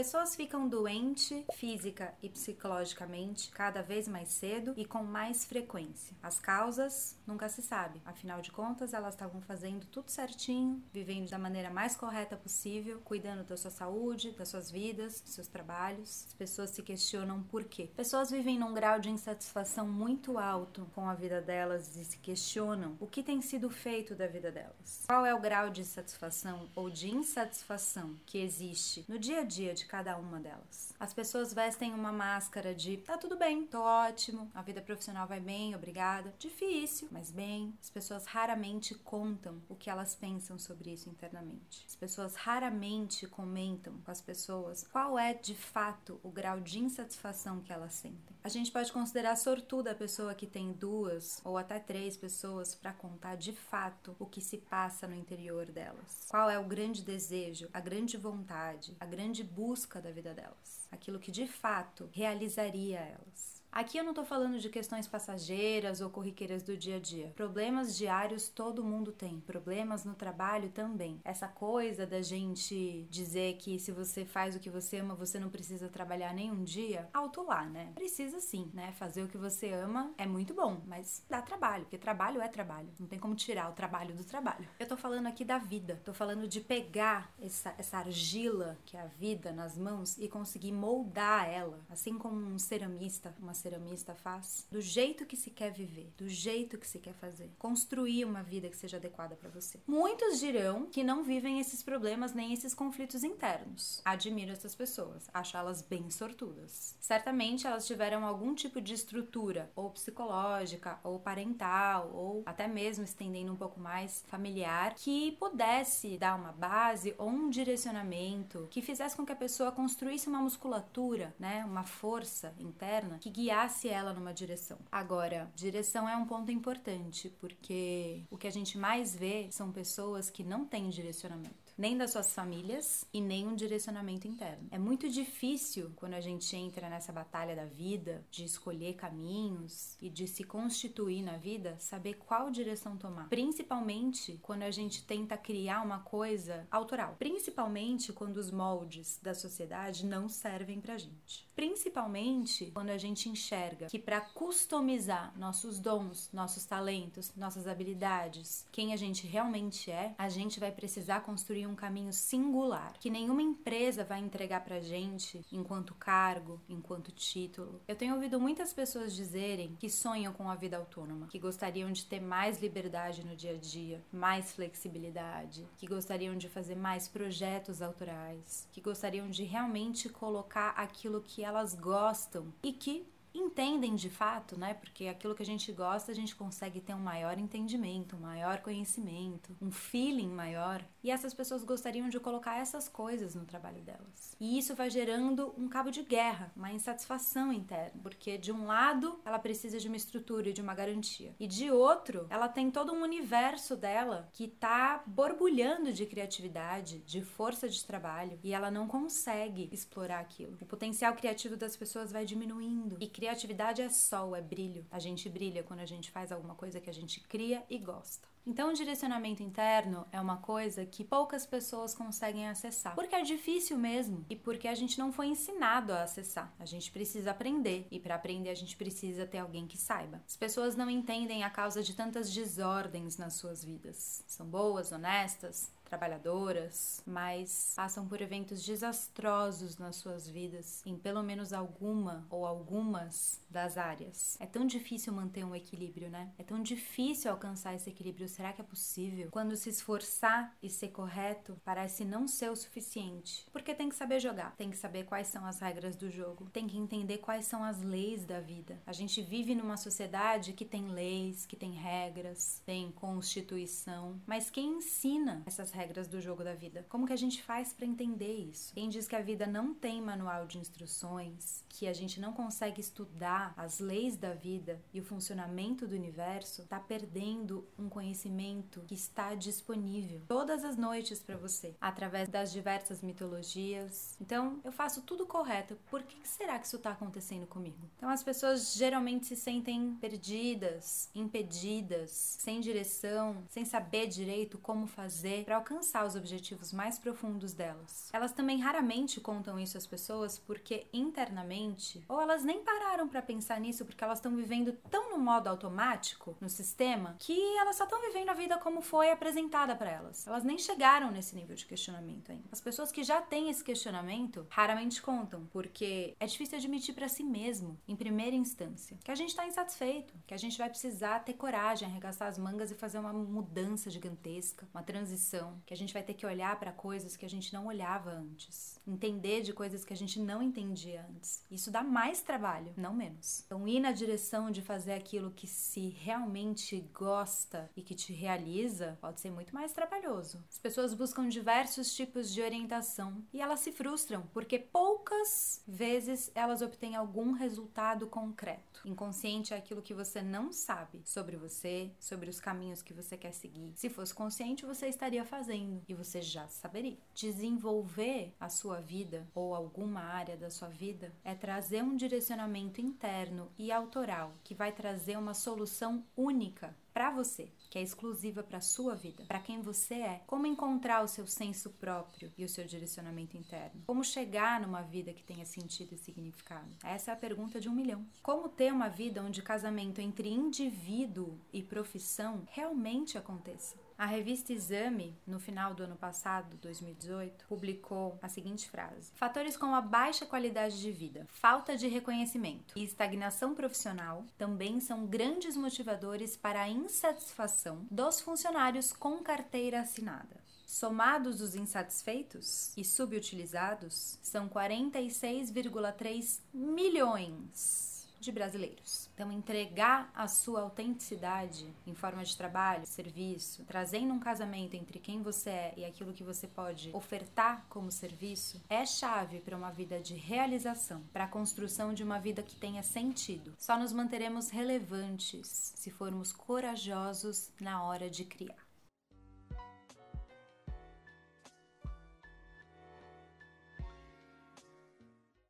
Pessoas ficam doentes física e psicologicamente cada vez mais cedo e com mais frequência. As causas nunca se sabe. Afinal de contas, elas estavam fazendo tudo certinho, vivendo da maneira mais correta possível, cuidando da sua saúde, das suas vidas, dos seus trabalhos. As pessoas se questionam por quê. Pessoas vivem num grau de insatisfação muito alto com a vida delas e se questionam o que tem sido feito da vida delas. Qual é o grau de satisfação ou de insatisfação que existe no dia a dia de cada uma delas. As pessoas vestem uma máscara de tá tudo bem, tô ótimo, a vida profissional vai bem, obrigada. Difícil, mas bem. As pessoas raramente contam o que elas pensam sobre isso internamente. As pessoas raramente comentam com as pessoas qual é de fato o grau de insatisfação que elas sentem. A gente pode considerar sortuda a pessoa que tem duas ou até três pessoas para contar de fato o que se passa no interior delas. Qual é o grande desejo, a grande vontade, a grande busca da vida delas. Aquilo que de fato realizaria elas. Aqui eu não tô falando de questões passageiras ou corriqueiras do dia a dia. Problemas diários todo mundo tem, problemas no trabalho também. Essa coisa da gente dizer que se você faz o que você ama, você não precisa trabalhar nenhum dia, alto lá, né? Precisa sim, né? Fazer o que você ama é muito bom, mas dá trabalho, porque trabalho é trabalho. Não tem como tirar o trabalho do trabalho. Eu tô falando aqui da vida, tô falando de pegar essa, essa argila que é a vida nas mãos e conseguir moldar ela, assim como um ceramista, uma ceramista faz, do jeito que se quer viver, do jeito que se quer fazer. Construir uma vida que seja adequada para você. Muitos dirão que não vivem esses problemas nem esses conflitos internos. Admiro essas pessoas, acho elas bem sortudas. Certamente elas tiveram algum tipo de estrutura, ou psicológica, ou parental, ou até mesmo estendendo um pouco mais familiar, que pudesse dar uma base ou um direcionamento que fizesse com que a pessoa construísse uma musculatura, né, uma força interna que guiasse guiasse ela numa direção. Agora, direção é um ponto importante, porque o que a gente mais vê são pessoas que não têm direcionamento nem das suas famílias e nem um direcionamento interno. É muito difícil quando a gente entra nessa batalha da vida, de escolher caminhos e de se constituir na vida, saber qual direção tomar. Principalmente quando a gente tenta criar uma coisa autoral. Principalmente quando os moldes da sociedade não servem pra gente. Principalmente quando a gente enxerga que para customizar nossos dons, nossos talentos, nossas habilidades, quem a gente realmente é, a gente vai precisar construir caminho singular que nenhuma empresa vai entregar pra gente enquanto cargo, enquanto título. Eu tenho ouvido muitas pessoas dizerem que sonham com a vida autônoma, que gostariam de ter mais liberdade no dia a dia, mais flexibilidade, que gostariam de fazer mais projetos autorais, que gostariam de realmente colocar aquilo que elas gostam e que entendem de fato, né? Porque aquilo que a gente gosta, a gente consegue ter um maior entendimento, um maior conhecimento, um feeling maior. E essas pessoas gostariam de colocar essas coisas no trabalho delas. E isso vai gerando um cabo de guerra, uma insatisfação interna, porque de um lado ela precisa de uma estrutura e de uma garantia, e de outro ela tem todo um universo dela que tá borbulhando de criatividade, de força de trabalho, e ela não consegue explorar aquilo. O potencial criativo das pessoas vai diminuindo e criatividade é sol, é brilho. A gente brilha quando a gente faz alguma coisa que a gente cria e gosta. Então, o direcionamento interno é uma coisa que poucas pessoas conseguem acessar, porque é difícil mesmo e porque a gente não foi ensinado a acessar. A gente precisa aprender e para aprender a gente precisa ter alguém que saiba. As pessoas não entendem a causa de tantas desordens nas suas vidas. São boas, honestas, trabalhadoras, mas passam por eventos desastrosos nas suas vidas, em pelo menos alguma ou algumas das áreas. É tão difícil manter um equilíbrio, né? É tão difícil alcançar esse equilíbrio. Será que é possível? Quando se esforçar e ser correto, parece não ser o suficiente. Porque tem que saber jogar, tem que saber quais são as regras do jogo, tem que entender quais são as leis da vida. A gente vive numa sociedade que tem leis, que tem regras, tem constituição, mas quem ensina essas regras? Regras do jogo da vida. Como que a gente faz para entender isso? Quem diz que a vida não tem manual de instruções, que a gente não consegue estudar as leis da vida e o funcionamento do universo, está perdendo um conhecimento que está disponível todas as noites para você, através das diversas mitologias. Então, eu faço tudo correto. Por que será que isso está acontecendo comigo? Então, as pessoas geralmente se sentem perdidas, impedidas, sem direção, sem saber direito como fazer para alcançar os objetivos mais profundos delas. Elas também raramente contam isso às pessoas porque internamente, ou elas nem pararam para pensar nisso porque elas estão vivendo tão no modo automático no sistema que elas só estão vivendo a vida como foi apresentada para elas. Elas nem chegaram nesse nível de questionamento ainda. As pessoas que já têm esse questionamento raramente contam, porque é difícil admitir para si mesmo, em primeira instância, que a gente está insatisfeito, que a gente vai precisar ter coragem, arregaçar as mangas e fazer uma mudança gigantesca, uma transição, que a gente vai ter que olhar para coisas que a gente não olhava antes, entender de coisas que a gente não entendia antes. Isso dá mais trabalho, não menos. Então, ir na direção de fazer aquilo que se realmente gosta e que te realiza pode ser muito mais trabalhoso. As pessoas buscam diversos tipos de orientação e elas se frustram porque poucas vezes elas obtêm algum resultado concreto. Inconsciente é aquilo que você não sabe sobre você, sobre os caminhos que você quer seguir. Se fosse consciente, você estaria fazendo e você já saberia. Desenvolver a sua vida ou alguma área da sua vida é trazer um direcionamento interno e autoral que vai trazer uma solução única para você, que é exclusiva para sua vida, para quem você é. Como encontrar o seu senso próprio e o seu direcionamento interno? Como chegar numa vida que tenha sentido e significado? Essa é a pergunta de um milhão. Como ter uma vida onde casamento entre indivíduo e profissão realmente aconteça? A revista Exame, no final do ano passado, 2018, publicou a seguinte frase: Fatores como a baixa qualidade de vida, falta de reconhecimento e estagnação profissional também são grandes motivadores para a insatisfação dos funcionários com carteira assinada. Somados os insatisfeitos e subutilizados, são 46,3 milhões de brasileiros. Então, entregar a sua autenticidade em forma de trabalho, serviço, trazendo um casamento entre quem você é e aquilo que você pode ofertar como serviço, é chave para uma vida de realização, para a construção de uma vida que tenha sentido. Só nos manteremos relevantes se formos corajosos na hora de criar.